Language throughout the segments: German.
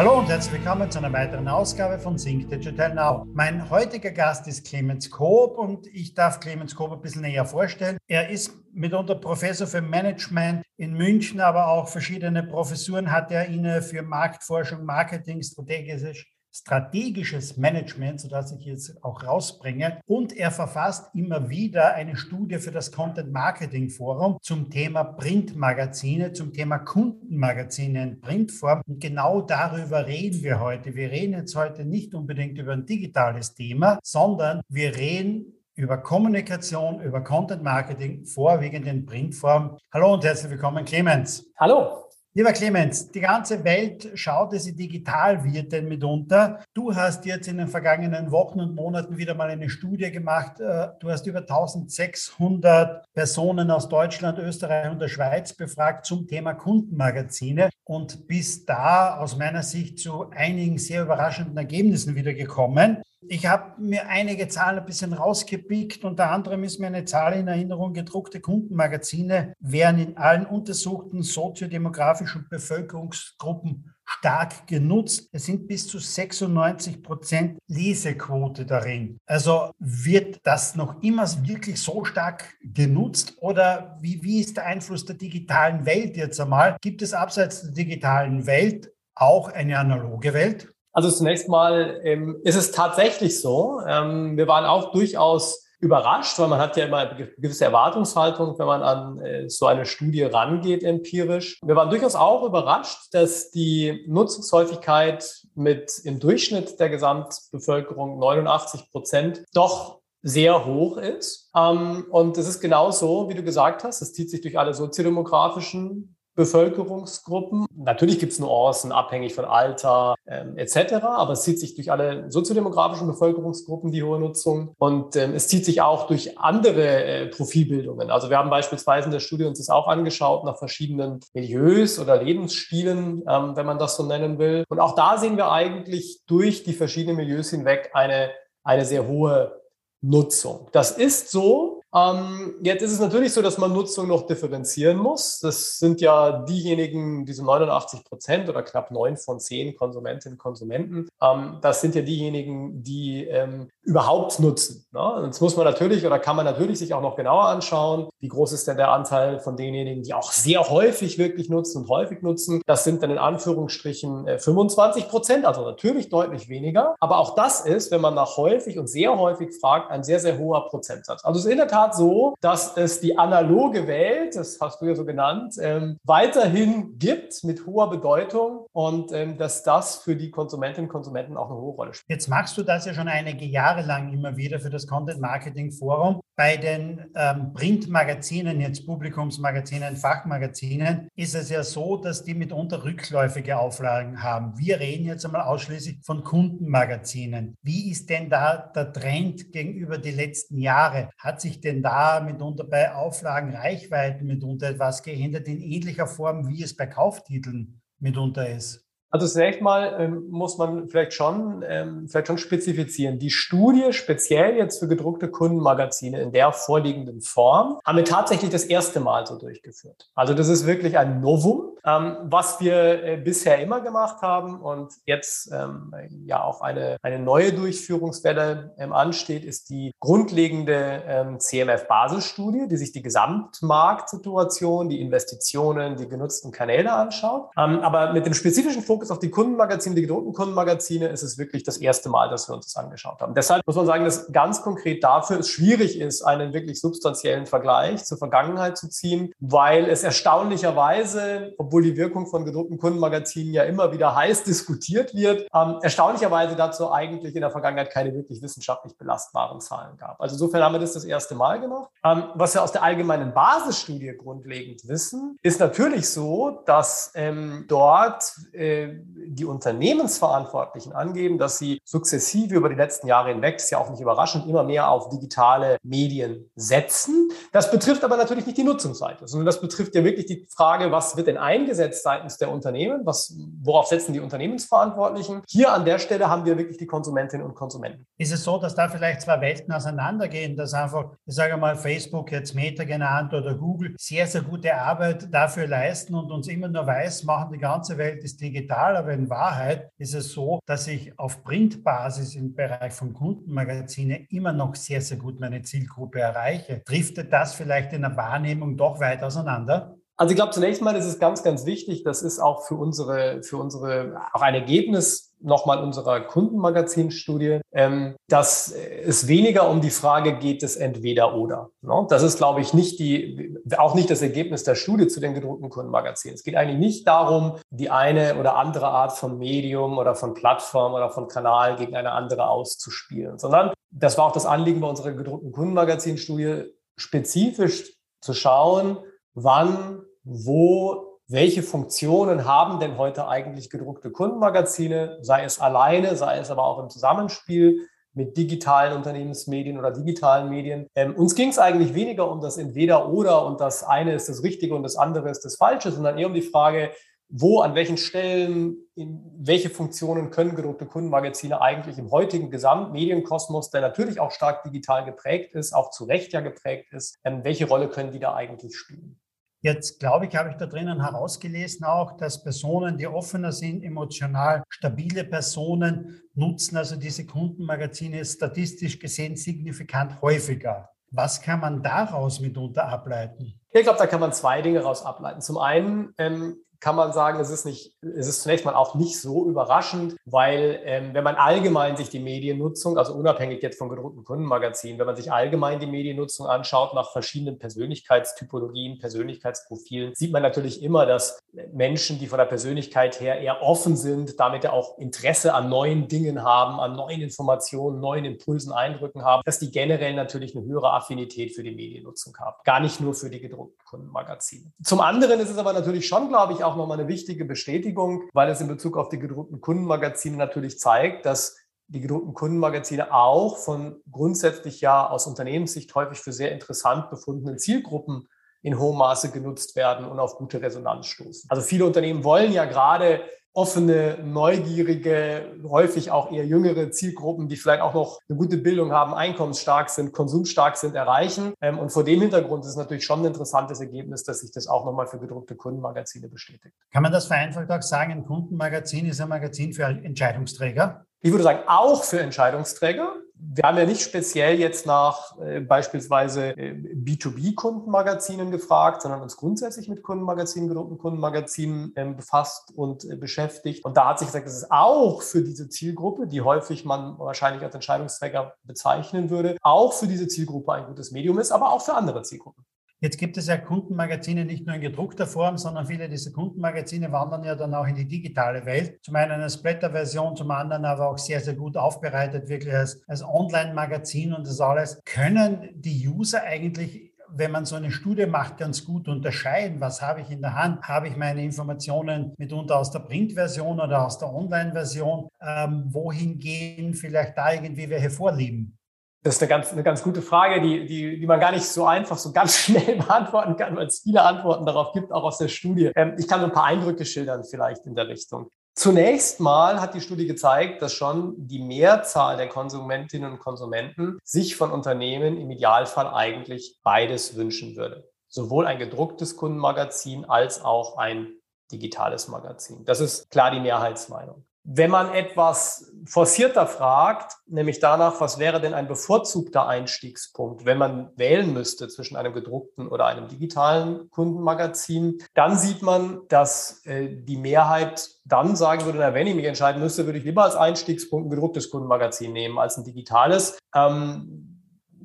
Hallo und herzlich willkommen zu einer weiteren Ausgabe von Sync Digital Now. Mein heutiger Gast ist Clemens Koop und ich darf Clemens Koop ein bisschen näher vorstellen. Er ist mitunter Professor für Management in München, aber auch verschiedene Professuren hat er inne für Marktforschung, Marketing, strategische strategisches Management, sodass ich jetzt auch rausbringe. Und er verfasst immer wieder eine Studie für das Content Marketing Forum zum Thema Printmagazine, zum Thema Kundenmagazine in Printform. Und genau darüber reden wir heute. Wir reden jetzt heute nicht unbedingt über ein digitales Thema, sondern wir reden über Kommunikation, über Content Marketing, vorwiegend in Printform. Hallo und herzlich willkommen, Clemens. Hallo. Lieber Clemens, die ganze Welt schaut, dass sie digital wird, denn mitunter. Du hast jetzt in den vergangenen Wochen und Monaten wieder mal eine Studie gemacht. Äh, du hast über 1600 Personen aus Deutschland, Österreich und der Schweiz befragt zum Thema Kundenmagazine und bist da aus meiner Sicht zu einigen sehr überraschenden Ergebnissen wieder gekommen. Ich habe mir einige Zahlen ein bisschen rausgepickt. Unter anderem ist mir eine Zahl in Erinnerung, gedruckte Kundenmagazine werden in allen untersuchten soziodemografischen Bevölkerungsgruppen stark genutzt. Es sind bis zu 96 Prozent Lesequote darin. Also wird das noch immer wirklich so stark genutzt oder wie, wie ist der Einfluss der digitalen Welt jetzt einmal? Gibt es abseits der digitalen Welt auch eine analoge Welt? Also zunächst mal ähm, ist es tatsächlich so. Ähm, wir waren auch durchaus überrascht, weil man hat ja immer eine gewisse Erwartungshaltung, wenn man an äh, so eine Studie rangeht empirisch. Wir waren durchaus auch überrascht, dass die Nutzungshäufigkeit mit im Durchschnitt der Gesamtbevölkerung 89 Prozent doch sehr hoch ist. Ähm, und es ist genau so, wie du gesagt hast, es zieht sich durch alle soziodemografischen Bevölkerungsgruppen. Natürlich gibt es Nuancen, abhängig von Alter ähm, etc., aber es zieht sich durch alle soziodemografischen Bevölkerungsgruppen die hohe Nutzung und ähm, es zieht sich auch durch andere äh, Profilbildungen. Also wir haben beispielsweise in der Studie uns das auch angeschaut nach verschiedenen Milieus oder Lebensstilen, ähm, wenn man das so nennen will. Und auch da sehen wir eigentlich durch die verschiedenen Milieus hinweg eine, eine sehr hohe Nutzung. Das ist so, ähm, jetzt ist es natürlich so, dass man Nutzung noch differenzieren muss. Das sind ja diejenigen, diese 89 Prozent oder knapp neun von zehn Konsumentinnen und Konsumenten. Ähm, das sind ja diejenigen, die ähm, überhaupt nutzen. Ne? Jetzt muss man natürlich oder kann man natürlich sich auch noch genauer anschauen, wie groß ist denn der Anteil von denjenigen, die auch sehr häufig wirklich nutzen und häufig nutzen. Das sind dann in Anführungsstrichen äh, 25 Prozent, also natürlich deutlich weniger. Aber auch das ist, wenn man nach häufig und sehr häufig fragt, ein sehr, sehr hoher Prozentsatz. Also es ist in der Tat Tat so, dass es die analoge Welt, das hast du ja so genannt, ähm, weiterhin gibt mit hoher Bedeutung und ähm, dass das für die Konsumentinnen und Konsumenten auch eine hohe Rolle spielt. Jetzt machst du das ja schon einige Jahre lang immer wieder für das Content Marketing Forum. Bei den ähm, Printmagazinen, jetzt Publikumsmagazinen, Fachmagazinen, ist es ja so, dass die mitunter rückläufige Auflagen haben. Wir reden jetzt einmal ausschließlich von Kundenmagazinen. Wie ist denn da der Trend gegenüber die letzten Jahre? Hat sich denn da mitunter bei Auflagen, Reichweiten mitunter etwas geändert in ähnlicher Form, wie es bei Kauftiteln mitunter ist? Also zunächst mal ähm, muss man vielleicht schon, ähm, vielleicht schon spezifizieren. Die Studie speziell jetzt für gedruckte Kundenmagazine in der vorliegenden Form haben wir tatsächlich das erste Mal so durchgeführt. Also das ist wirklich ein Novum, ähm, was wir äh, bisher immer gemacht haben und jetzt ähm, ja auch eine, eine neue Durchführungswelle ähm, ansteht, ist die grundlegende ähm, CMF-Basisstudie, die sich die Gesamtmarktsituation, die Investitionen, die genutzten Kanäle anschaut. Aber mit dem spezifischen Fokus Fokus auf die Kundenmagazine, die gedruckten Kundenmagazine, ist es wirklich das erste Mal, dass wir uns das angeschaut haben. Deshalb muss man sagen, dass ganz konkret dafür es schwierig ist, einen wirklich substanziellen Vergleich zur Vergangenheit zu ziehen, weil es erstaunlicherweise, obwohl die Wirkung von gedruckten Kundenmagazinen ja immer wieder heiß diskutiert wird, ähm, erstaunlicherweise dazu eigentlich in der Vergangenheit keine wirklich wissenschaftlich belastbaren Zahlen gab. Also insofern haben wir das das erste Mal gemacht. Ähm, was wir aus der allgemeinen Basisstudie grundlegend wissen, ist natürlich so, dass ähm, dort äh, die Unternehmensverantwortlichen angeben, dass sie sukzessive über die letzten Jahre hinweg, ist ja auch nicht überraschend, immer mehr auf digitale Medien setzen. Das betrifft aber natürlich nicht die Nutzungsseite, sondern das betrifft ja wirklich die Frage, was wird denn eingesetzt seitens der Unternehmen? Was, worauf setzen die Unternehmensverantwortlichen? Hier an der Stelle haben wir wirklich die Konsumentinnen und Konsumenten. Ist es so, dass da vielleicht zwei Welten auseinandergehen, dass einfach, ich sage mal, Facebook, jetzt Meta genannt oder Google, sehr, sehr gute Arbeit dafür leisten und uns immer nur weiß machen, die ganze Welt ist digital, aber in Wahrheit ist es so, dass ich auf Printbasis im Bereich von Kundenmagazine immer noch sehr, sehr gut meine Zielgruppe erreiche. Driftet das vielleicht in der Wahrnehmung doch weit auseinander? Also ich glaube, zunächst mal ist es ganz, ganz wichtig, das ist auch für unsere, für unsere, auch ein Ergebnis nochmal unserer Kundenmagazinstudie, ähm, dass es weniger um die Frage geht, es entweder oder. Ne? Das ist, glaube ich, nicht die, auch nicht das Ergebnis der Studie zu den gedruckten Kundenmagazinen. Es geht eigentlich nicht darum, die eine oder andere Art von Medium oder von Plattform oder von Kanal gegen eine andere auszuspielen, sondern das war auch das Anliegen bei unserer gedruckten Kundenmagazinstudie, spezifisch zu schauen, wann wo, welche Funktionen haben denn heute eigentlich gedruckte Kundenmagazine, sei es alleine, sei es aber auch im Zusammenspiel mit digitalen Unternehmensmedien oder digitalen Medien. Ähm, uns ging es eigentlich weniger um das Entweder-Oder und das eine ist das Richtige und das andere ist das Falsche, sondern eher um die Frage, wo, an welchen Stellen, in welche Funktionen können gedruckte Kundenmagazine eigentlich im heutigen Gesamtmedienkosmos, der natürlich auch stark digital geprägt ist, auch zu Recht ja geprägt ist, ähm, welche Rolle können die da eigentlich spielen? Jetzt glaube ich, habe ich da drinnen herausgelesen auch, dass Personen, die offener sind, emotional stabile Personen nutzen also diese Kundenmagazine statistisch gesehen signifikant häufiger. Was kann man daraus mitunter ableiten? Ich glaube, da kann man zwei Dinge daraus ableiten. Zum einen ähm, kann man sagen, es ist nicht, es ist zunächst mal auch nicht so überraschend, weil ähm, wenn man allgemein sich die Mediennutzung, also unabhängig jetzt von gedruckten Kundenmagazinen, wenn man sich allgemein die Mediennutzung anschaut nach verschiedenen Persönlichkeitstypologien, Persönlichkeitsprofilen, sieht man natürlich immer, dass Menschen, die von der Persönlichkeit her eher offen sind, damit ja auch Interesse an neuen Dingen haben, an neuen Informationen, neuen Impulsen, Eindrücken haben, dass die generell natürlich eine höhere Affinität für die Mediennutzung haben. Gar nicht nur für die gedruckten Kundenmagazine. Zum anderen ist es aber natürlich schon, glaube ich, auch nochmal eine wichtige Bestätigung, weil es in Bezug auf die gedruckten Kundenmagazine natürlich zeigt, dass die gedruckten Kundenmagazine auch von grundsätzlich ja aus Unternehmenssicht häufig für sehr interessant befundenen Zielgruppen in hohem Maße genutzt werden und auf gute Resonanz stoßen. Also viele Unternehmen wollen ja gerade offene, neugierige, häufig auch eher jüngere Zielgruppen, die vielleicht auch noch eine gute Bildung haben, einkommensstark sind, konsumstark sind, erreichen. Ähm, und vor dem Hintergrund ist es natürlich schon ein interessantes Ergebnis, dass sich das auch nochmal für gedruckte Kundenmagazine bestätigt. Kann man das vereinfacht auch sagen, ein Kundenmagazin ist ein Magazin für Entscheidungsträger? Ich würde sagen, auch für Entscheidungsträger. Wir haben ja nicht speziell jetzt nach äh, beispielsweise äh, B2B-Kundenmagazinen gefragt, sondern uns grundsätzlich mit Kundenmagazinen, gedruckten Kundenmagazinen äh, befasst und äh, beschäftigt. Und da hat sich gesagt, das ist auch für diese Zielgruppe, die häufig man wahrscheinlich als Entscheidungsträger bezeichnen würde, auch für diese Zielgruppe ein gutes Medium ist, aber auch für andere Zielgruppen. Jetzt gibt es ja Kundenmagazine nicht nur in gedruckter Form, sondern viele dieser Kundenmagazine wandern ja dann auch in die digitale Welt. Zum einen als Blätterversion, zum anderen aber auch sehr, sehr gut aufbereitet, wirklich als, als Online-Magazin und das alles. Können die User eigentlich wenn man so eine Studie macht, ganz gut unterscheiden, was habe ich in der Hand? Habe ich meine Informationen mitunter aus der Print-Version oder aus der Online-Version? Ähm, wohin gehen vielleicht da irgendwie welche Vorlieben? Das ist eine ganz, eine ganz gute Frage, die, die, die man gar nicht so einfach, so ganz schnell beantworten kann, weil es viele Antworten darauf gibt, auch aus der Studie. Ähm, ich kann ein paar Eindrücke schildern vielleicht in der Richtung. Zunächst mal hat die Studie gezeigt, dass schon die Mehrzahl der Konsumentinnen und Konsumenten sich von Unternehmen im Idealfall eigentlich beides wünschen würde. Sowohl ein gedrucktes Kundenmagazin als auch ein digitales Magazin. Das ist klar die Mehrheitsmeinung. Wenn man etwas forcierter fragt, nämlich danach, was wäre denn ein bevorzugter Einstiegspunkt, wenn man wählen müsste zwischen einem gedruckten oder einem digitalen Kundenmagazin, dann sieht man, dass äh, die Mehrheit dann sagen würde, na, wenn ich mich entscheiden müsste, würde ich lieber als Einstiegspunkt ein gedrucktes Kundenmagazin nehmen als ein digitales. Ähm,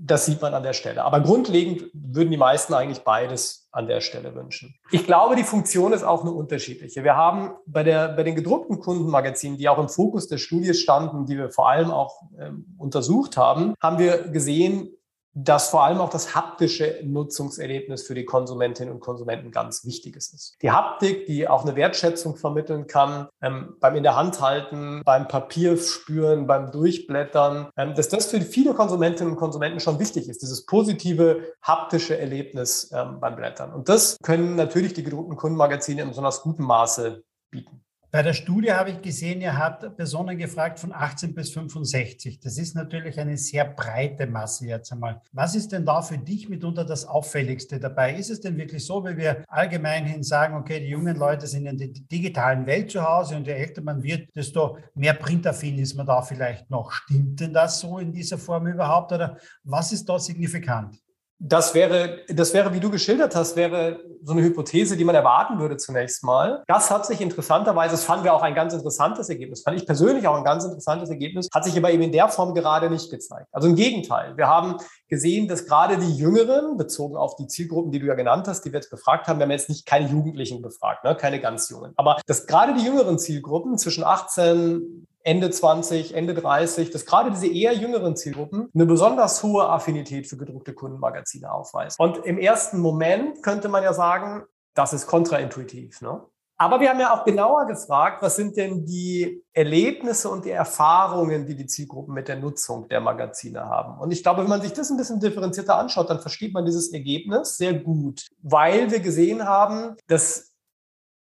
das sieht man an der Stelle. Aber grundlegend würden die meisten eigentlich beides an der Stelle wünschen. Ich glaube, die Funktion ist auch eine unterschiedliche. Wir haben bei, der, bei den gedruckten Kundenmagazinen, die auch im Fokus der Studie standen, die wir vor allem auch ähm, untersucht haben, haben wir gesehen, dass vor allem auch das haptische Nutzungserlebnis für die Konsumentinnen und Konsumenten ganz wichtiges ist. Die Haptik, die auch eine Wertschätzung vermitteln kann, ähm, beim in der Hand halten, beim Papier spüren, beim Durchblättern, ähm, dass das für viele Konsumentinnen und Konsumenten schon wichtig ist, dieses positive haptische Erlebnis ähm, beim Blättern. Und das können natürlich die gedruckten Kundenmagazine in besonders gutem Maße. Bei der Studie habe ich gesehen, ihr habt Personen gefragt von 18 bis 65. Das ist natürlich eine sehr breite Masse jetzt einmal. Was ist denn da für dich mitunter das Auffälligste dabei? Ist es denn wirklich so, wie wir allgemein hin sagen, okay, die jungen Leute sind in der digitalen Welt zu Hause und je älter man wird, desto mehr printaffin ist man da vielleicht noch. Stimmt denn das so in dieser Form überhaupt oder was ist da signifikant? Das wäre, das wäre, wie du geschildert hast, wäre so eine Hypothese, die man erwarten würde zunächst mal. Das hat sich interessanterweise, das fanden wir auch ein ganz interessantes Ergebnis, fand ich persönlich auch ein ganz interessantes Ergebnis, hat sich aber eben in der Form gerade nicht gezeigt. Also im Gegenteil. Wir haben gesehen, dass gerade die Jüngeren, bezogen auf die Zielgruppen, die du ja genannt hast, die wir jetzt befragt haben, wir haben jetzt nicht keine Jugendlichen befragt, ne, keine ganz Jungen, aber dass gerade die jüngeren Zielgruppen zwischen 18 Ende 20, Ende 30, dass gerade diese eher jüngeren Zielgruppen eine besonders hohe Affinität für gedruckte Kundenmagazine aufweisen. Und im ersten Moment könnte man ja sagen, das ist kontraintuitiv. Ne? Aber wir haben ja auch genauer gefragt, was sind denn die Erlebnisse und die Erfahrungen, die die Zielgruppen mit der Nutzung der Magazine haben. Und ich glaube, wenn man sich das ein bisschen differenzierter anschaut, dann versteht man dieses Ergebnis sehr gut, weil wir gesehen haben, dass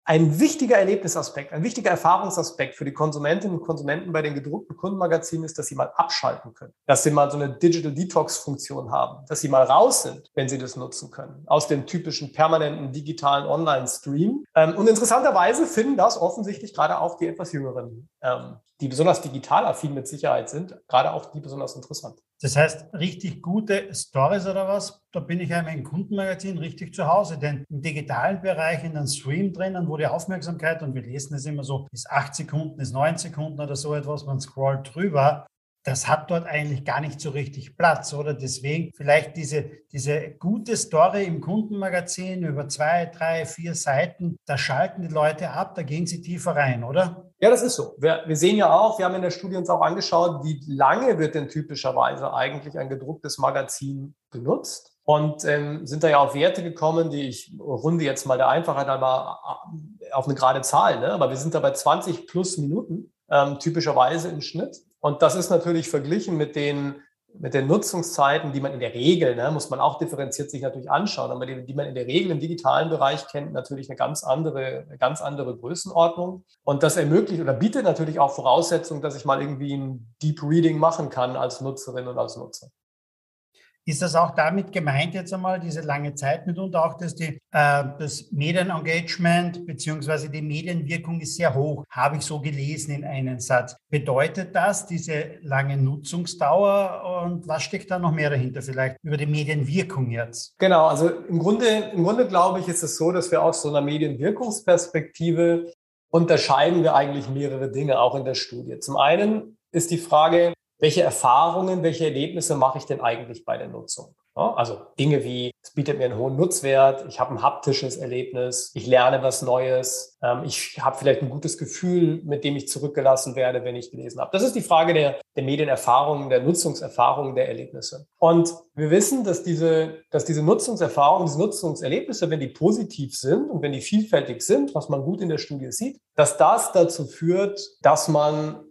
ein wichtiger Erlebnisaspekt, ein wichtiger Erfahrungsaspekt für die Konsumentinnen und Konsumenten bei den gedruckten Kundenmagazinen ist, dass sie mal abschalten können, dass sie mal so eine Digital Detox-Funktion haben, dass sie mal raus sind, wenn sie das nutzen können, aus dem typischen permanenten digitalen Online-Stream. Ähm, und interessanterweise finden das offensichtlich gerade auch die etwas jüngeren, ähm, die besonders digital affin mit Sicherheit sind, gerade auch die besonders interessant. Das heißt, richtig gute Stories oder was, da bin ich ja meinem Kundenmagazin richtig zu Hause. Denn im digitalen Bereich, in einem Stream drinnen, wo die Aufmerksamkeit, und wir lesen es immer so, ist 8 Sekunden, ist 9 Sekunden oder so etwas, man scrollt drüber, das hat dort eigentlich gar nicht so richtig Platz, oder? Deswegen vielleicht diese, diese gute Story im Kundenmagazin über zwei, drei, vier Seiten, da schalten die Leute ab, da gehen sie tiefer rein, oder? Ja, das ist so. Wir, wir sehen ja auch, wir haben in der Studie uns auch angeschaut, wie lange wird denn typischerweise eigentlich ein gedrucktes Magazin benutzt? Und ähm, sind da ja auf Werte gekommen, die ich runde jetzt mal der Einfachheit einmal äh, auf eine gerade Zahl, ne? aber wir sind da bei 20 plus Minuten, ähm, typischerweise im Schnitt. Und das ist natürlich verglichen mit den, mit den Nutzungszeiten, die man in der Regel, ne, muss man auch differenziert sich natürlich anschauen, aber die, die man in der Regel im digitalen Bereich kennt, natürlich eine ganz andere, eine ganz andere Größenordnung. Und das ermöglicht oder bietet natürlich auch Voraussetzungen, dass ich mal irgendwie ein Deep Reading machen kann als Nutzerin und als Nutzer. Ist das auch damit gemeint jetzt einmal, diese lange Zeit mitunter auch, dass die, äh, das Medienengagement beziehungsweise die Medienwirkung ist sehr hoch, habe ich so gelesen in einem Satz. Bedeutet das diese lange Nutzungsdauer und was steckt da noch mehr dahinter vielleicht über die Medienwirkung jetzt? Genau, also im Grunde, im Grunde glaube ich, ist es so, dass wir aus so einer Medienwirkungsperspektive unterscheiden wir eigentlich mehrere Dinge auch in der Studie. Zum einen ist die Frage, welche Erfahrungen, welche Erlebnisse mache ich denn eigentlich bei der Nutzung? Also Dinge wie, es bietet mir einen hohen Nutzwert, ich habe ein haptisches Erlebnis, ich lerne was Neues, ähm, ich habe vielleicht ein gutes Gefühl, mit dem ich zurückgelassen werde, wenn ich gelesen habe. Das ist die Frage der, der Medienerfahrungen, der Nutzungserfahrungen, der Erlebnisse. Und wir wissen, dass diese, dass diese Nutzungserfahrungen, diese Nutzungserlebnisse, wenn die positiv sind und wenn die vielfältig sind, was man gut in der Studie sieht, dass das dazu führt, dass man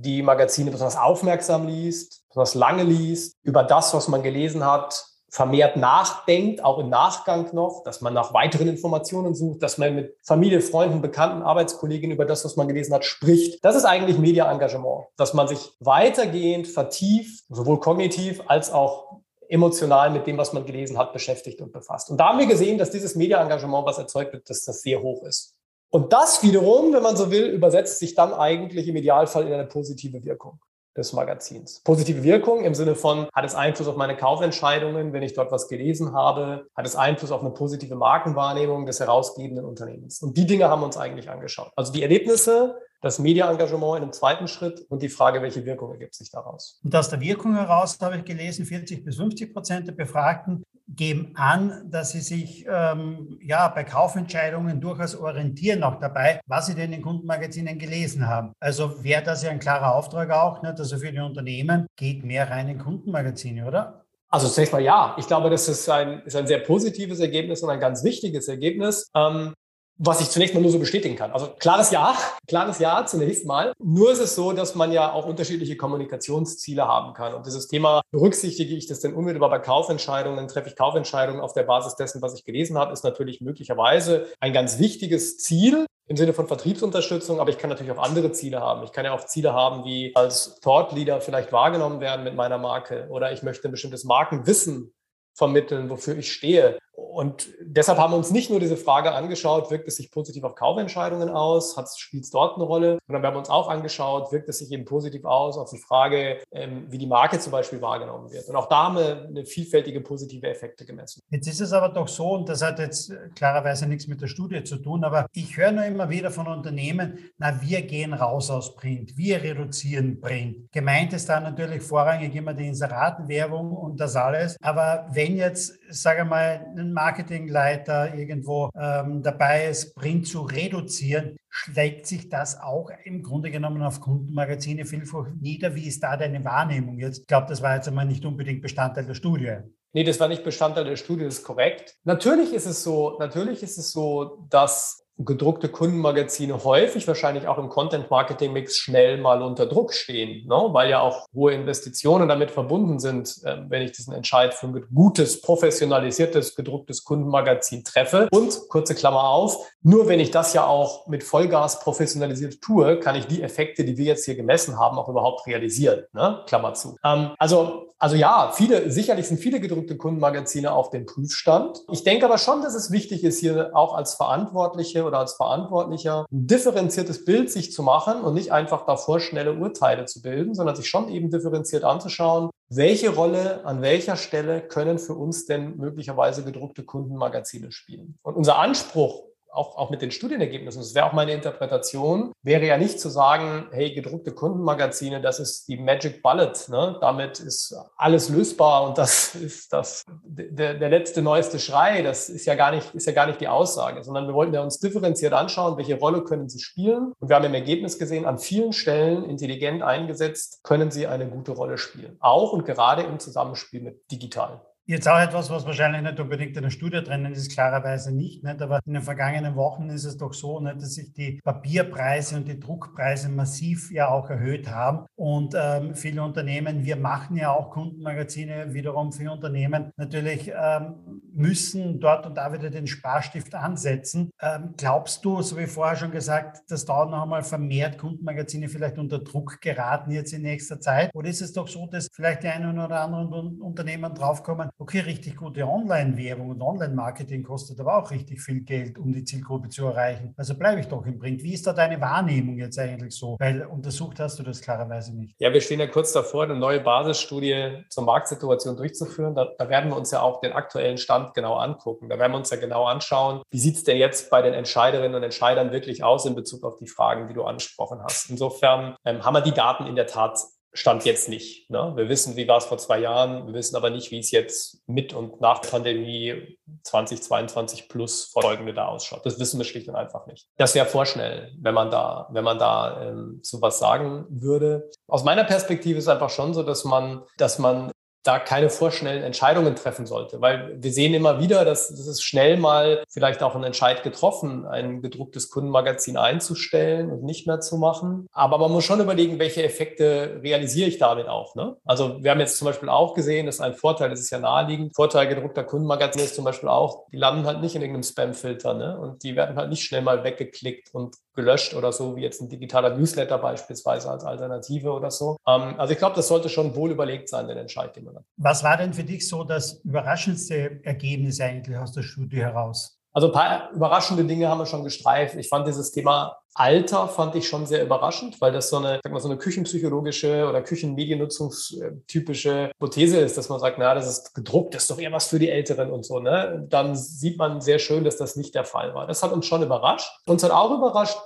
die Magazine besonders aufmerksam liest, besonders lange liest, über das, was man gelesen hat, vermehrt nachdenkt, auch im Nachgang noch, dass man nach weiteren Informationen sucht, dass man mit Familie, Freunden, Bekannten, Arbeitskolleginnen über das, was man gelesen hat, spricht. Das ist eigentlich Media-Engagement, dass man sich weitergehend vertieft, sowohl kognitiv als auch emotional mit dem, was man gelesen hat, beschäftigt und befasst. Und da haben wir gesehen, dass dieses Media-Engagement, was erzeugt wird, dass das sehr hoch ist. Und das wiederum, wenn man so will, übersetzt sich dann eigentlich im Idealfall in eine positive Wirkung des Magazins. Positive Wirkung im Sinne von, hat es Einfluss auf meine Kaufentscheidungen, wenn ich dort was gelesen habe? Hat es Einfluss auf eine positive Markenwahrnehmung des herausgebenden Unternehmens? Und die Dinge haben wir uns eigentlich angeschaut. Also die Erlebnisse, das Media-Engagement in einem zweiten Schritt und die Frage, welche Wirkung ergibt sich daraus. Und aus der Wirkung heraus habe ich gelesen, 40 bis 50 Prozent der Befragten geben an, dass sie sich ähm, ja bei Kaufentscheidungen durchaus orientieren auch dabei, was sie denn in Kundenmagazinen gelesen haben. Also wäre das ja ein klarer Auftrag auch, nicht? also für die Unternehmen geht mehr rein in Kundenmagazine, oder? Also zunächst mal ja. Ich glaube, das ist ein, ist ein sehr positives Ergebnis und ein ganz wichtiges Ergebnis. Ähm, was ich zunächst mal nur so bestätigen kann. Also klares Ja, klares Ja zunächst mal. Nur ist es so, dass man ja auch unterschiedliche Kommunikationsziele haben kann. Und dieses Thema, berücksichtige ich das denn unmittelbar bei Kaufentscheidungen, treffe ich Kaufentscheidungen auf der Basis dessen, was ich gelesen habe, ist natürlich möglicherweise ein ganz wichtiges Ziel im Sinne von Vertriebsunterstützung, aber ich kann natürlich auch andere Ziele haben. Ich kann ja auch Ziele haben, wie als Thought Leader vielleicht wahrgenommen werden mit meiner Marke oder ich möchte ein bestimmtes Markenwissen vermitteln, wofür ich stehe. Und deshalb haben wir uns nicht nur diese Frage angeschaut, wirkt es sich positiv auf Kaufentscheidungen aus, spielt es dort eine Rolle, sondern wir haben uns auch angeschaut, wirkt es sich eben positiv aus auf die Frage, ähm, wie die Marke zum Beispiel wahrgenommen wird. Und auch da haben wir eine vielfältige positive Effekte gemessen. Jetzt ist es aber doch so, und das hat jetzt klarerweise nichts mit der Studie zu tun, aber ich höre nur immer wieder von Unternehmen, na, wir gehen raus aus Print, wir reduzieren Print. Gemeint ist da natürlich vorrangig immer die Inseratenwerbung und das alles. Aber wenn jetzt, sage mal, ein Marketingleiter irgendwo ähm, dabei ist, Print zu reduzieren, schlägt sich das auch im Grunde genommen auf Kundenmagazine vielfach nieder. Wie ist da deine Wahrnehmung jetzt? Ich glaube, das war jetzt einmal nicht unbedingt Bestandteil der Studie. Nee, das war nicht Bestandteil der Studie, das ist korrekt. Natürlich ist es so, natürlich ist es so, dass gedruckte Kundenmagazine häufig wahrscheinlich auch im Content-Marketing-Mix schnell mal unter Druck stehen, ne? weil ja auch hohe Investitionen damit verbunden sind, äh, wenn ich diesen Entscheid für ein gutes, professionalisiertes, gedrucktes Kundenmagazin treffe. Und, kurze Klammer auf, nur wenn ich das ja auch mit Vollgas professionalisiert tue, kann ich die Effekte, die wir jetzt hier gemessen haben, auch überhaupt realisieren. Ne? Klammer zu. Ähm, also, also ja, viele, sicherlich sind viele gedruckte Kundenmagazine auf dem Prüfstand. Ich denke aber schon, dass es wichtig ist, hier auch als Verantwortliche oder als Verantwortlicher ein differenziertes Bild sich zu machen und nicht einfach davor schnelle Urteile zu bilden, sondern sich schon eben differenziert anzuschauen, welche Rolle an welcher Stelle können für uns denn möglicherweise gedruckte Kundenmagazine spielen. Und unser Anspruch auch, auch mit den Studienergebnissen, das wäre auch meine Interpretation, wäre ja nicht zu sagen, hey, gedruckte Kundenmagazine, das ist die Magic Bullet, ne? damit ist alles lösbar und das ist das, der, der letzte neueste Schrei, das ist ja, gar nicht, ist ja gar nicht die Aussage, sondern wir wollten ja uns differenziert anschauen, welche Rolle können sie spielen. Und wir haben im Ergebnis gesehen, an vielen Stellen intelligent eingesetzt, können sie eine gute Rolle spielen, auch und gerade im Zusammenspiel mit digital. Jetzt auch etwas, was wahrscheinlich nicht unbedingt in der Studie drinnen ist, klarerweise nicht, nicht. Aber in den vergangenen Wochen ist es doch so, nicht, dass sich die Papierpreise und die Druckpreise massiv ja auch erhöht haben. Und ähm, viele Unternehmen, wir machen ja auch Kundenmagazine, wiederum viele Unternehmen natürlich ähm, müssen dort und da wieder den Sparstift ansetzen. Ähm, glaubst du, so wie vorher schon gesagt, dass da noch einmal vermehrt Kundenmagazine vielleicht unter Druck geraten jetzt in nächster Zeit? Oder ist es doch so, dass vielleicht die einen oder anderen Unternehmen draufkommen, okay, richtig gute Online-Werbung und Online-Marketing kostet aber auch richtig viel Geld, um die Zielgruppe zu erreichen. Also bleibe ich doch im Print. Wie ist da deine Wahrnehmung jetzt eigentlich so? Weil untersucht hast du das klarerweise nicht. Ja, wir stehen ja kurz davor, eine neue Basisstudie zur Marktsituation durchzuführen. Da, da werden wir uns ja auch den aktuellen Stand genau angucken. Da werden wir uns ja genau anschauen, wie sieht es denn jetzt bei den Entscheiderinnen und Entscheidern wirklich aus in Bezug auf die Fragen, die du angesprochen hast. Insofern ähm, haben wir die Daten in der Tat Stand jetzt nicht. Ne? Wir wissen, wie war es vor zwei Jahren, wir wissen aber nicht, wie es jetzt mit und nach Pandemie 2022 plus folgende da ausschaut. Das wissen wir schlicht und einfach nicht. Das wäre vorschnell, wenn man da, wenn man da ähm, zu was sagen würde. Aus meiner Perspektive ist einfach schon so, dass man, dass man da keine vorschnellen Entscheidungen treffen sollte. Weil wir sehen immer wieder, dass, dass es schnell mal vielleicht auch ein Entscheid getroffen, ein gedrucktes Kundenmagazin einzustellen und nicht mehr zu machen. Aber man muss schon überlegen, welche Effekte realisiere ich damit auch. Ne? Also wir haben jetzt zum Beispiel auch gesehen, dass ein Vorteil, das ist ja naheliegend, Vorteil gedruckter Kundenmagazine ist zum Beispiel auch, die landen halt nicht in irgendeinem Spamfilter ne? und die werden halt nicht schnell mal weggeklickt und gelöscht oder so, wie jetzt ein digitaler Newsletter beispielsweise als Alternative oder so. Ähm, also ich glaube, das sollte schon wohl überlegt sein, den Entscheid, den man hat. Was war denn für dich so das überraschendste Ergebnis eigentlich aus der Studie heraus? Also ein paar überraschende Dinge haben wir schon gestreift. Ich fand dieses Thema Alter fand ich schon sehr überraschend, weil das so eine, sag mal, so eine küchenpsychologische oder küchenmediennutzungstypische Hypothese ist, dass man sagt, na, das ist gedruckt, das ist doch eher was für die Älteren und so. Ne? Dann sieht man sehr schön, dass das nicht der Fall war. Das hat uns schon überrascht. Uns hat auch überrascht,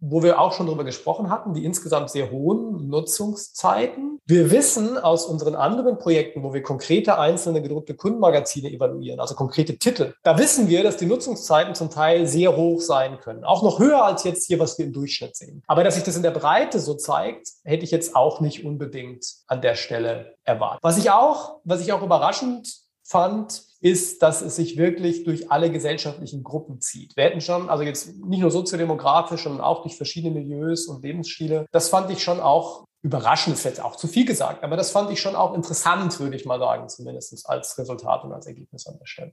wo wir auch schon darüber gesprochen hatten, die insgesamt sehr hohen Nutzungszeiten. Wir wissen aus unseren anderen Projekten, wo wir konkrete einzelne gedruckte Kundenmagazine evaluieren, also konkrete Titel, da wissen wir, dass die Nutzungszeiten zum Teil sehr hoch sein können. Auch noch höher als jetzt hier, was wir im Durchschnitt sehen. Aber dass sich das in der Breite so zeigt, hätte ich jetzt auch nicht unbedingt an der Stelle erwartet. Was ich auch, was ich auch überraschend fand, ist, dass es sich wirklich durch alle gesellschaftlichen Gruppen zieht. Wir hätten schon, also jetzt nicht nur soziodemografisch, sondern auch durch verschiedene Milieus und Lebensstile. Das fand ich schon auch überraschend, ist jetzt auch zu viel gesagt, aber das fand ich schon auch interessant, würde ich mal sagen, zumindest als Resultat und als Ergebnis an der Stelle.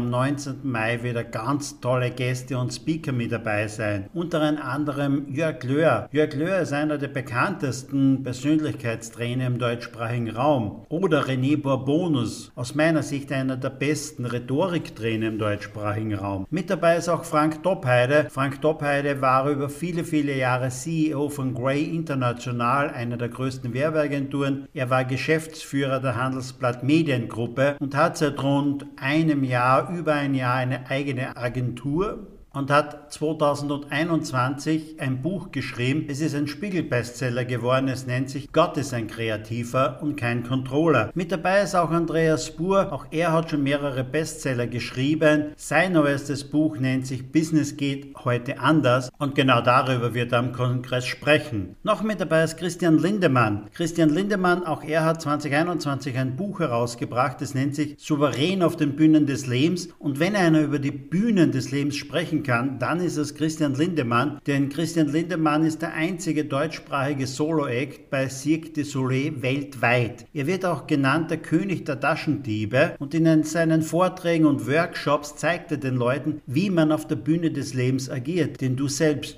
am 19. Mai wieder ganz tolle Gäste und Speaker mit dabei sein. Unter anderem Jörg Löhr. Jörg Löhr ist einer der bekanntesten Persönlichkeitstrainer im deutschsprachigen Raum. Oder René Bourbonus, aus meiner Sicht einer der besten Rhetoriktrainer im deutschsprachigen Raum. Mit dabei ist auch Frank Doppheide. Frank Doppheide war über viele, viele Jahre CEO von Grey International, einer der größten Werbeagenturen. Er war Geschäftsführer der Handelsblatt Mediengruppe und hat seit rund einem Jahr über ein Jahr eine eigene Agentur und hat 2021 ein Buch geschrieben. Es ist ein Spiegel-Bestseller geworden. Es nennt sich Gott ist ein Kreativer und kein Controller. Mit dabei ist auch Andreas Spur. Auch er hat schon mehrere Bestseller geschrieben. Sein neuestes Buch nennt sich Business geht heute anders und genau darüber wird er am Kongress sprechen. Noch mit dabei ist Christian Lindemann. Christian Lindemann, auch er hat 2021 ein Buch herausgebracht. Es nennt sich Souverän auf den Bühnen des Lebens und wenn einer über die Bühnen des Lebens sprechen kann, dann ist es Christian Lindemann, denn Christian Lindemann ist der einzige deutschsprachige Solo-Act bei Cirque du Soleil weltweit. Er wird auch genannt der König der Taschendiebe und in seinen Vorträgen und Workshops zeigt er den Leuten, wie man auf der Bühne des Lebens agiert, denn du selbst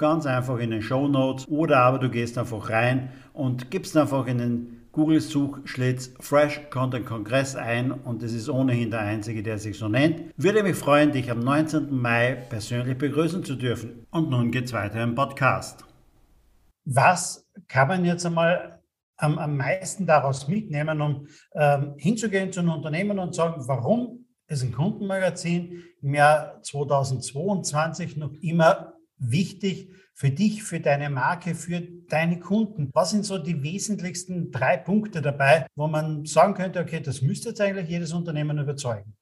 ganz einfach in den Show Notes oder aber du gehst einfach rein und gibst einfach in den Google-Suchschlitz Fresh Content Kongress ein und es ist ohnehin der einzige, der sich so nennt. Würde mich freuen, dich am 19. Mai persönlich begrüßen zu dürfen. Und nun geht's weiter im Podcast. Was kann man jetzt einmal am, am meisten daraus mitnehmen, um ähm, hinzugehen zu einem Unternehmen und sagen, warum ist ein Kundenmagazin im Jahr 2022 noch immer wichtig für dich, für deine Marke, für deine Kunden? Was sind so die wesentlichsten drei Punkte dabei, wo man sagen könnte, okay, das müsste jetzt eigentlich jedes Unternehmen überzeugen?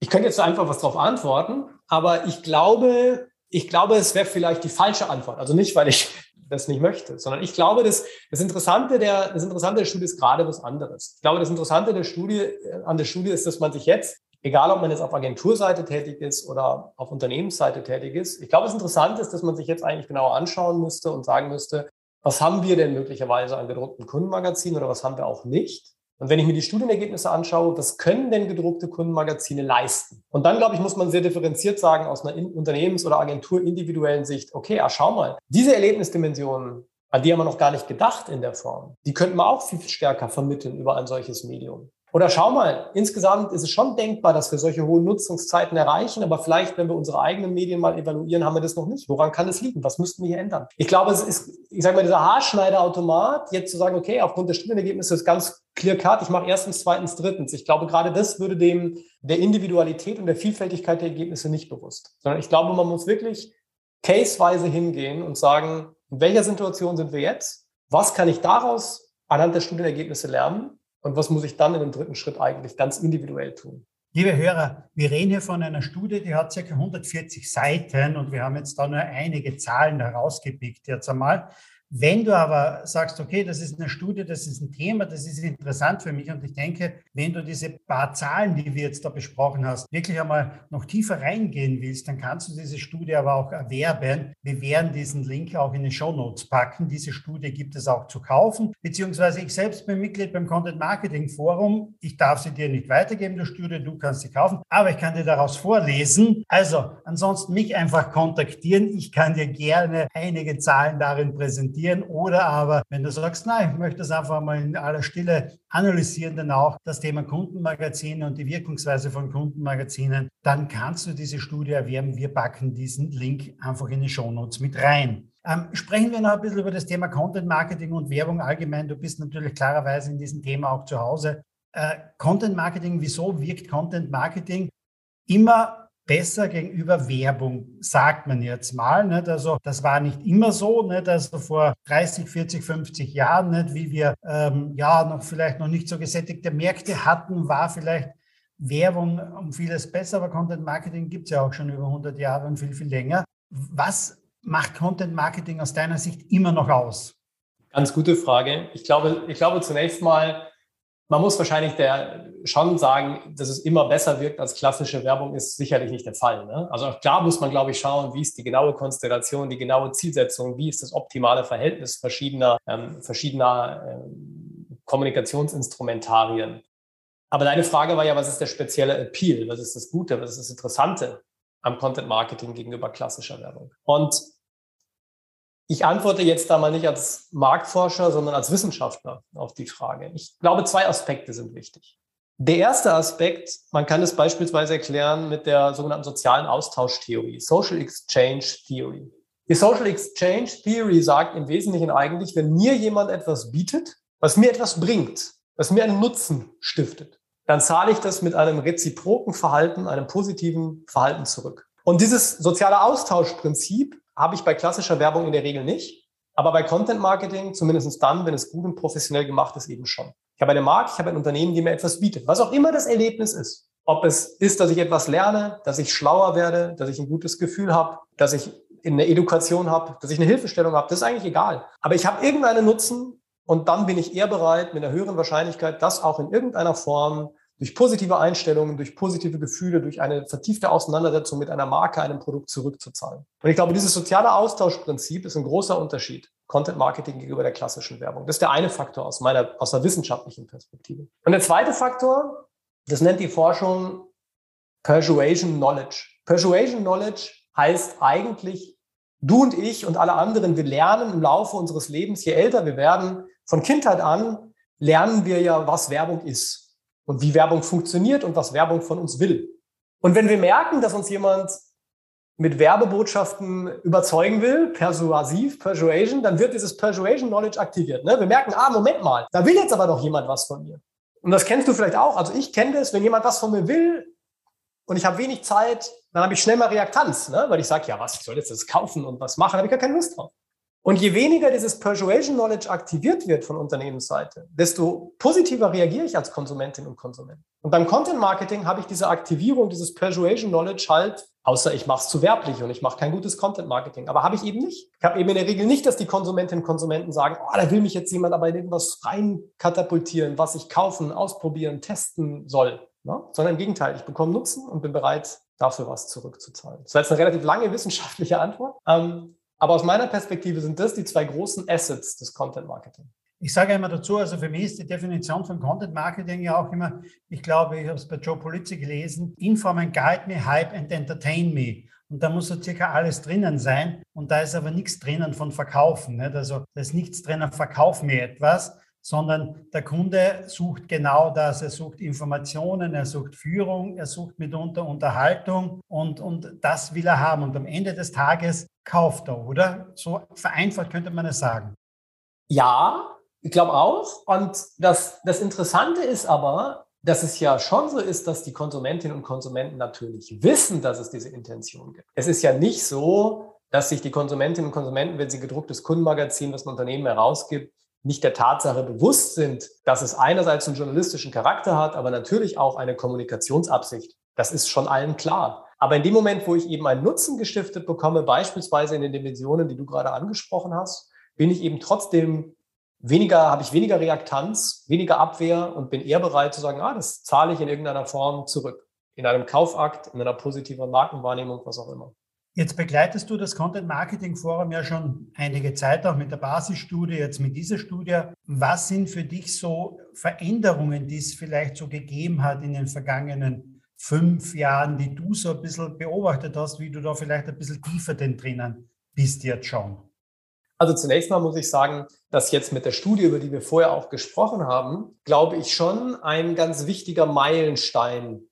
Ich könnte jetzt einfach was darauf antworten, aber ich glaube, ich glaube, es wäre vielleicht die falsche Antwort. Also nicht, weil ich das nicht möchte, sondern ich glaube, dass das Interessante der, das Interessante der Studie ist gerade was anderes. Ich glaube, das Interessante der Studie, an der Studie ist, dass man sich jetzt egal ob man jetzt auf Agenturseite tätig ist oder auf Unternehmensseite tätig ist. Ich glaube, das Interessante ist, dass man sich jetzt eigentlich genauer anschauen müsste und sagen müsste, was haben wir denn möglicherweise an gedruckten Kundenmagazinen oder was haben wir auch nicht? Und wenn ich mir die Studienergebnisse anschaue, was können denn gedruckte Kundenmagazine leisten? Und dann, glaube ich, muss man sehr differenziert sagen, aus einer Unternehmens- oder Agentur-individuellen Sicht, okay, ah, schau mal, diese Erlebnisdimensionen, an die haben wir noch gar nicht gedacht in der Form, die könnten wir auch viel stärker vermitteln über ein solches Medium. Oder schau mal, insgesamt ist es schon denkbar, dass wir solche hohen Nutzungszeiten erreichen, aber vielleicht, wenn wir unsere eigenen Medien mal evaluieren, haben wir das noch nicht. Woran kann es liegen? Was müssten wir hier ändern? Ich glaube, es ist, ich sage mal, dieser Haarschneiderautomat, jetzt zu sagen, okay, aufgrund der Studienergebnisse ist ganz clear cut, ich mache erstens, zweitens, drittens. Ich glaube, gerade das würde dem der Individualität und der Vielfältigkeit der Ergebnisse nicht bewusst. Sondern ich glaube, man muss wirklich caseweise hingehen und sagen, in welcher Situation sind wir jetzt? Was kann ich daraus anhand der Studienergebnisse lernen? Und was muss ich dann in dem dritten Schritt eigentlich ganz individuell tun? Liebe Hörer, wir reden hier von einer Studie, die hat ca. 140 Seiten und wir haben jetzt da nur einige Zahlen herausgepickt jetzt einmal. Wenn du aber sagst, okay, das ist eine Studie, das ist ein Thema, das ist interessant für mich und ich denke, wenn du diese paar Zahlen, die wir jetzt da besprochen hast, wirklich einmal noch tiefer reingehen willst, dann kannst du diese Studie aber auch erwerben. Wir werden diesen Link auch in die Show Notes packen. Diese Studie gibt es auch zu kaufen, beziehungsweise ich selbst bin Mitglied beim Content Marketing Forum. Ich darf sie dir nicht weitergeben, die Studie, du kannst sie kaufen, aber ich kann dir daraus vorlesen. Also ansonsten mich einfach kontaktieren. Ich kann dir gerne einige Zahlen darin präsentieren reflektieren oder aber, wenn du sagst, nein, ich möchte das einfach mal in aller Stille analysieren, dann auch das Thema Kundenmagazine und die Wirkungsweise von Kundenmagazinen, dann kannst du diese Studie erwerben. Wir packen diesen Link einfach in die Shownotes mit rein. Ähm, sprechen wir noch ein bisschen über das Thema Content Marketing und Werbung allgemein. Du bist natürlich klarerweise in diesem Thema auch zu Hause. Äh, Content Marketing, wieso wirkt Content Marketing immer besser gegenüber Werbung, sagt man jetzt mal. Nicht? Also das war nicht immer so, nicht? also vor 30, 40, 50 Jahren, nicht? wie wir ähm, ja noch vielleicht noch nicht so gesättigte Märkte hatten, war vielleicht Werbung um vieles besser, aber Content Marketing gibt es ja auch schon über 100 Jahre und viel, viel länger. Was macht Content Marketing aus deiner Sicht immer noch aus? Ganz gute Frage. Ich glaube, ich glaube zunächst mal, man muss wahrscheinlich der schon sagen, dass es immer besser wirkt als klassische Werbung, ist sicherlich nicht der Fall. Ne? Also klar muss man, glaube ich, schauen, wie ist die genaue Konstellation, die genaue Zielsetzung, wie ist das optimale Verhältnis verschiedener, ähm, verschiedener ähm, Kommunikationsinstrumentarien. Aber deine Frage war ja, was ist der spezielle Appeal? Was ist das Gute? Was ist das Interessante am Content Marketing gegenüber klassischer Werbung? Und ich antworte jetzt da mal nicht als Marktforscher, sondern als Wissenschaftler auf die Frage. Ich glaube, zwei Aspekte sind wichtig. Der erste Aspekt, man kann es beispielsweise erklären mit der sogenannten sozialen Austauschtheorie, Social Exchange Theory. Die Social Exchange Theory sagt im Wesentlichen eigentlich, wenn mir jemand etwas bietet, was mir etwas bringt, was mir einen Nutzen stiftet, dann zahle ich das mit einem reziproken Verhalten, einem positiven Verhalten zurück. Und dieses soziale Austauschprinzip habe ich bei klassischer Werbung in der Regel nicht. Aber bei Content Marketing, zumindest dann, wenn es gut und professionell gemacht ist, eben schon. Ich habe eine Marke, ich habe ein Unternehmen, die mir etwas bietet, was auch immer das Erlebnis ist. Ob es ist, dass ich etwas lerne, dass ich schlauer werde, dass ich ein gutes Gefühl habe, dass ich eine Education habe, dass ich eine Hilfestellung habe, das ist eigentlich egal. Aber ich habe irgendeinen Nutzen und dann bin ich eher bereit, mit einer höheren Wahrscheinlichkeit, das auch in irgendeiner Form durch positive Einstellungen, durch positive Gefühle, durch eine vertiefte Auseinandersetzung mit einer Marke, einem Produkt zurückzuzahlen. Und ich glaube, dieses soziale Austauschprinzip ist ein großer Unterschied. Content Marketing gegenüber der klassischen Werbung. Das ist der eine Faktor aus meiner, aus der wissenschaftlichen Perspektive. Und der zweite Faktor, das nennt die Forschung Persuasion Knowledge. Persuasion Knowledge heißt eigentlich, du und ich und alle anderen, wir lernen im Laufe unseres Lebens, je älter wir werden, von Kindheit an, lernen wir ja, was Werbung ist und wie Werbung funktioniert und was Werbung von uns will. Und wenn wir merken, dass uns jemand mit Werbebotschaften überzeugen will, persuasiv, Persuasion, dann wird dieses Persuasion Knowledge aktiviert. Ne? Wir merken, ah, Moment mal, da will jetzt aber doch jemand was von mir. Und das kennst du vielleicht auch. Also ich kenne das, wenn jemand was von mir will und ich habe wenig Zeit, dann habe ich schnell mal Reaktanz, ne? weil ich sage, ja, was, ich soll jetzt das kaufen und was machen, habe ich gar keine Lust drauf. Und je weniger dieses Persuasion Knowledge aktiviert wird von Unternehmensseite, desto positiver reagiere ich als Konsumentin und Konsument. Und beim Content Marketing habe ich diese Aktivierung, dieses Persuasion Knowledge halt, außer ich mache es zu werblich und ich mache kein gutes Content Marketing. Aber habe ich eben nicht. Ich habe eben in der Regel nicht, dass die Konsumentinnen und Konsumenten sagen, oh, da will mich jetzt jemand aber in irgendwas rein katapultieren, was ich kaufen, ausprobieren, testen soll. Ne? Sondern im Gegenteil, ich bekomme Nutzen und bin bereit, dafür was zurückzuzahlen. Das war jetzt eine relativ lange wissenschaftliche Antwort. Ähm, aber aus meiner Perspektive sind das die zwei großen Assets des Content Marketing. Ich sage immer dazu, also für mich ist die Definition von Content Marketing ja auch immer, ich glaube, ich habe es bei Joe Polizzi gelesen, Inform and Guide Me, Hype and Entertain Me. Und da muss so circa alles drinnen sein. Und da ist aber nichts drinnen von Verkaufen. Nicht? Also da ist nichts drinnen, verkauf mir etwas, sondern der Kunde sucht genau das. Er sucht Informationen, er sucht Führung, er sucht mitunter Unterhaltung und, und das will er haben. Und am Ende des Tages kauft er, oder? So vereinfacht könnte man es sagen. Ja, ich glaube auch. Und das, das Interessante ist aber, dass es ja schon so ist, dass die Konsumentinnen und Konsumenten natürlich wissen, dass es diese Intention gibt. Es ist ja nicht so, dass sich die Konsumentinnen und Konsumenten, wenn sie gedrucktes Kundenmagazin, was ein Unternehmen herausgibt, nicht der Tatsache bewusst sind, dass es einerseits einen journalistischen Charakter hat, aber natürlich auch eine Kommunikationsabsicht. Das ist schon allen klar. Aber in dem Moment, wo ich eben einen Nutzen gestiftet bekomme, beispielsweise in den Dimensionen, die du gerade angesprochen hast, bin ich eben trotzdem weniger, habe ich weniger Reaktanz, weniger Abwehr und bin eher bereit zu sagen, ah, das zahle ich in irgendeiner Form zurück. In einem Kaufakt, in einer positiven Markenwahrnehmung, was auch immer. Jetzt begleitest du das Content Marketing Forum ja schon einige Zeit, auch mit der Basisstudie, jetzt mit dieser Studie. Was sind für dich so Veränderungen, die es vielleicht so gegeben hat in den vergangenen fünf Jahren, die du so ein bisschen beobachtet hast, wie du da vielleicht ein bisschen tiefer denn drinnen bist jetzt schon? Also zunächst mal muss ich sagen, dass jetzt mit der Studie, über die wir vorher auch gesprochen haben, glaube ich schon ein ganz wichtiger Meilenstein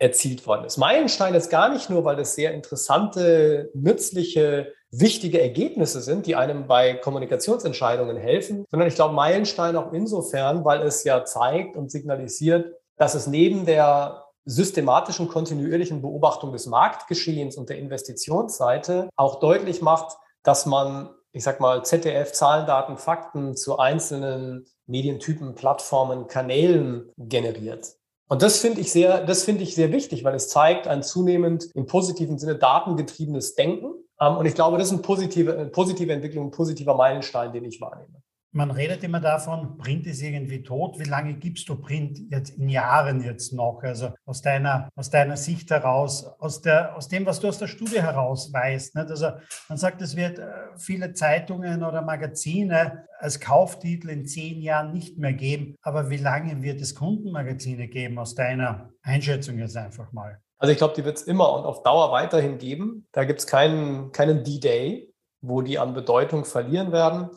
erzielt worden ist. Meilenstein ist gar nicht nur, weil das sehr interessante, nützliche, wichtige Ergebnisse sind, die einem bei Kommunikationsentscheidungen helfen, sondern ich glaube Meilenstein auch insofern, weil es ja zeigt und signalisiert, dass es neben der systematischen, kontinuierlichen Beobachtung des Marktgeschehens und der Investitionsseite auch deutlich macht, dass man, ich sag mal, ZDF, Zahlen, Daten, Fakten zu einzelnen Medientypen, Plattformen, Kanälen generiert. Und das finde ich sehr, das finde ich sehr wichtig, weil es zeigt ein zunehmend im positiven Sinne datengetriebenes Denken. Ähm, und ich glaube, das ist eine positive, eine positive Entwicklung, ein positiver Meilenstein, den ich wahrnehme. Man redet immer davon, Print ist irgendwie tot. Wie lange gibst du Print jetzt in Jahren jetzt noch? Also aus deiner, aus deiner Sicht heraus, aus, der, aus dem, was du aus der Studie heraus weißt. Nicht? Also man sagt, es wird äh, viele Zeitungen oder Magazine als Kauftitel in zehn Jahren nicht mehr geben. Aber wie lange wird es Kundenmagazine geben aus deiner Einschätzung jetzt einfach mal? Also ich glaube, die wird es immer und auf Dauer weiterhin geben. Da gibt es keinen, keinen D-Day, wo die an Bedeutung verlieren werden.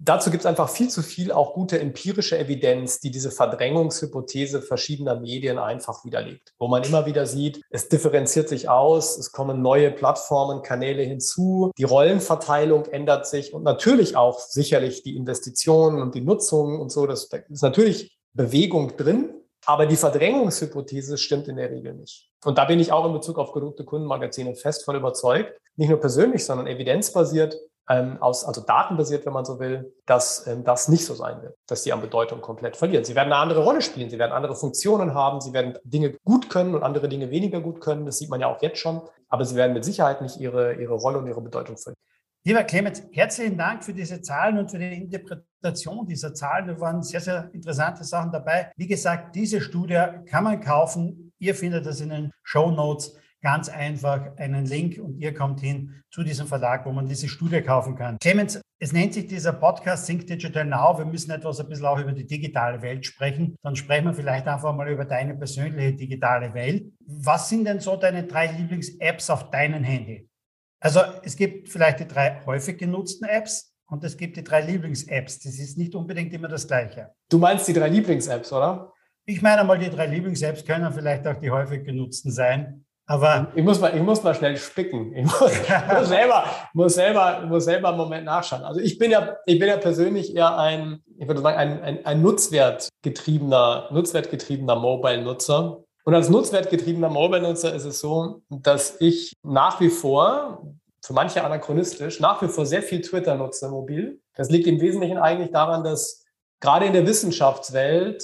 Dazu gibt es einfach viel zu viel auch gute empirische Evidenz, die diese Verdrängungshypothese verschiedener Medien einfach widerlegt. Wo man immer wieder sieht, es differenziert sich aus, es kommen neue Plattformen, Kanäle hinzu, die Rollenverteilung ändert sich und natürlich auch sicherlich die Investitionen und die Nutzung und so. Das ist natürlich Bewegung drin, aber die Verdrängungshypothese stimmt in der Regel nicht. Und da bin ich auch in Bezug auf gedruckte Kundenmagazine fest von überzeugt. Nicht nur persönlich, sondern evidenzbasiert ähm, aus, also datenbasiert, wenn man so will, dass ähm, das nicht so sein wird, dass sie an Bedeutung komplett verlieren. Sie werden eine andere Rolle spielen, sie werden andere Funktionen haben, sie werden Dinge gut können und andere Dinge weniger gut können. Das sieht man ja auch jetzt schon. Aber sie werden mit Sicherheit nicht ihre, ihre Rolle und ihre Bedeutung verlieren. Lieber Clemens, herzlichen Dank für diese Zahlen und für die Interpretation dieser Zahlen. Da waren sehr, sehr interessante Sachen dabei. Wie gesagt, diese Studie kann man kaufen. Ihr findet das in den Show Notes ganz einfach einen Link und ihr kommt hin zu diesem Verlag, wo man diese Studie kaufen kann. Clemens, es nennt sich dieser Podcast Think Digital Now. Wir müssen etwas ein bisschen auch über die digitale Welt sprechen. Dann sprechen wir vielleicht einfach mal über deine persönliche digitale Welt. Was sind denn so deine drei Lieblings-Apps auf deinem Handy? Also es gibt vielleicht die drei häufig genutzten Apps und es gibt die drei Lieblings-Apps. Das ist nicht unbedingt immer das Gleiche. Du meinst die drei Lieblings-Apps, oder? Ich meine mal, die drei Lieblings-Apps können vielleicht auch die häufig genutzten sein. Aber ich muss mal, ich muss mal schnell spicken. Ich muss, muss, selber, muss selber, muss selber einen Moment nachschauen. Also ich bin ja, ich bin ja persönlich eher ein, ich würde sagen, ein, ein, ein nutzwertgetriebener, nutzwertgetriebener Mobile-Nutzer. Und als nutzwertgetriebener Mobile-Nutzer ist es so, dass ich nach wie vor, für manche anachronistisch, nach wie vor sehr viel Twitter nutze mobil. Das liegt im Wesentlichen eigentlich daran, dass gerade in der Wissenschaftswelt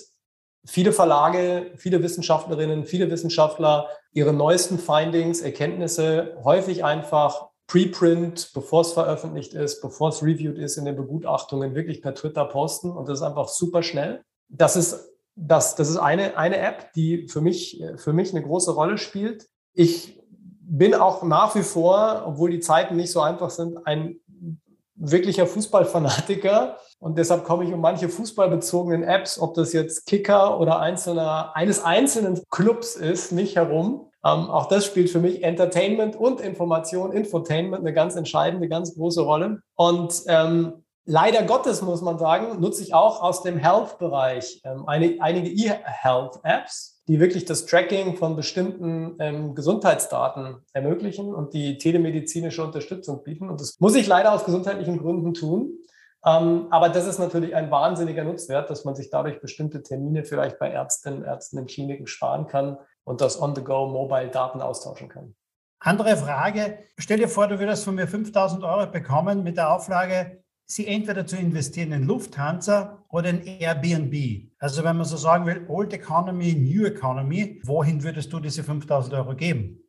viele Verlage, viele Wissenschaftlerinnen, viele Wissenschaftler ihre neuesten Findings, Erkenntnisse häufig einfach Preprint, bevor es veröffentlicht ist, bevor es reviewed ist in den Begutachtungen, wirklich per Twitter posten und das ist einfach super schnell. Das ist, das, das ist eine, eine App, die für mich, für mich eine große Rolle spielt. Ich bin auch nach wie vor, obwohl die Zeiten nicht so einfach sind, ein wirklicher Fußballfanatiker und deshalb komme ich um manche fußballbezogenen Apps, ob das jetzt Kicker oder einzelner, eines einzelnen Clubs ist, nicht herum. Ähm, auch das spielt für mich Entertainment und Information, Infotainment eine ganz entscheidende, ganz große Rolle. Und ähm, leider Gottes muss man sagen, nutze ich auch aus dem Health-Bereich ähm, eine, einige E-Health-Apps, die wirklich das Tracking von bestimmten ähm, Gesundheitsdaten ermöglichen und die telemedizinische Unterstützung bieten. Und das muss ich leider aus gesundheitlichen Gründen tun. Ähm, aber das ist natürlich ein wahnsinniger Nutzwert, dass man sich dadurch bestimmte Termine vielleicht bei Ärztinnen, Ärzten in Kliniken sparen kann und das on-the-go mobile Daten austauschen kann. Andere Frage. Stell dir vor, du würdest von mir 5000 Euro bekommen mit der Auflage, sie entweder zu investieren in Lufthansa oder in Airbnb. Also wenn man so sagen will, Old Economy, New Economy, wohin würdest du diese 5000 Euro geben?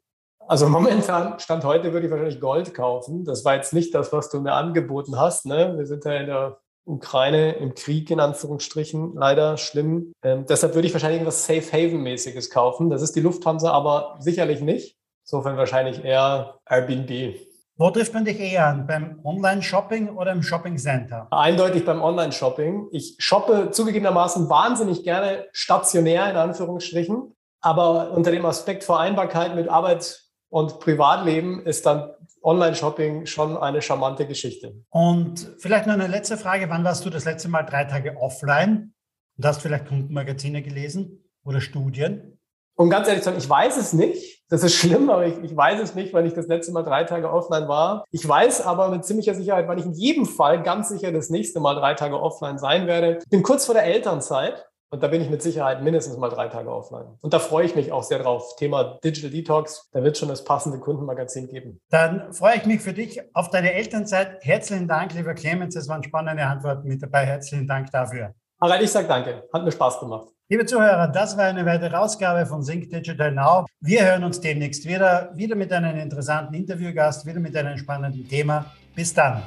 Also momentan, Stand heute, würde ich wahrscheinlich Gold kaufen. Das war jetzt nicht das, was du mir angeboten hast. Ne? Wir sind ja in der Ukraine im Krieg, in Anführungsstrichen, leider schlimm. Ähm, deshalb würde ich wahrscheinlich irgendwas Safe Haven-mäßiges kaufen. Das ist die Lufthansa aber sicherlich nicht. Insofern wahrscheinlich eher Airbnb. Wo trifft man dich eher an? Beim Online-Shopping oder im Shopping-Center? Eindeutig beim Online-Shopping. Ich shoppe zugegebenermaßen wahnsinnig gerne stationär, in Anführungsstrichen. Aber unter dem Aspekt Vereinbarkeit mit Arbeit und Privatleben ist dann Online-Shopping schon eine charmante Geschichte. Und vielleicht noch eine letzte Frage. Wann warst du das letzte Mal drei Tage offline und hast vielleicht Kundenmagazine gelesen oder Studien? Um ganz ehrlich zu sein, ich weiß es nicht. Das ist schlimm, aber ich, ich, weiß es nicht, weil ich das letzte Mal drei Tage offline war. Ich weiß aber mit ziemlicher Sicherheit, wann ich in jedem Fall ganz sicher das nächste Mal drei Tage offline sein werde. Ich bin kurz vor der Elternzeit und da bin ich mit Sicherheit mindestens mal drei Tage offline. Und da freue ich mich auch sehr drauf. Thema Digital Detox, da wird schon das passende Kundenmagazin geben. Dann freue ich mich für dich auf deine Elternzeit. Herzlichen Dank, lieber Clemens. Es waren spannende Antworten mit dabei. Herzlichen Dank dafür. Harald, ich sage danke. Hat mir Spaß gemacht. Liebe Zuhörer, das war eine weitere Ausgabe von Sync Digital Now. Wir hören uns demnächst wieder, wieder mit einem interessanten Interviewgast, wieder mit einem spannenden Thema. Bis dann.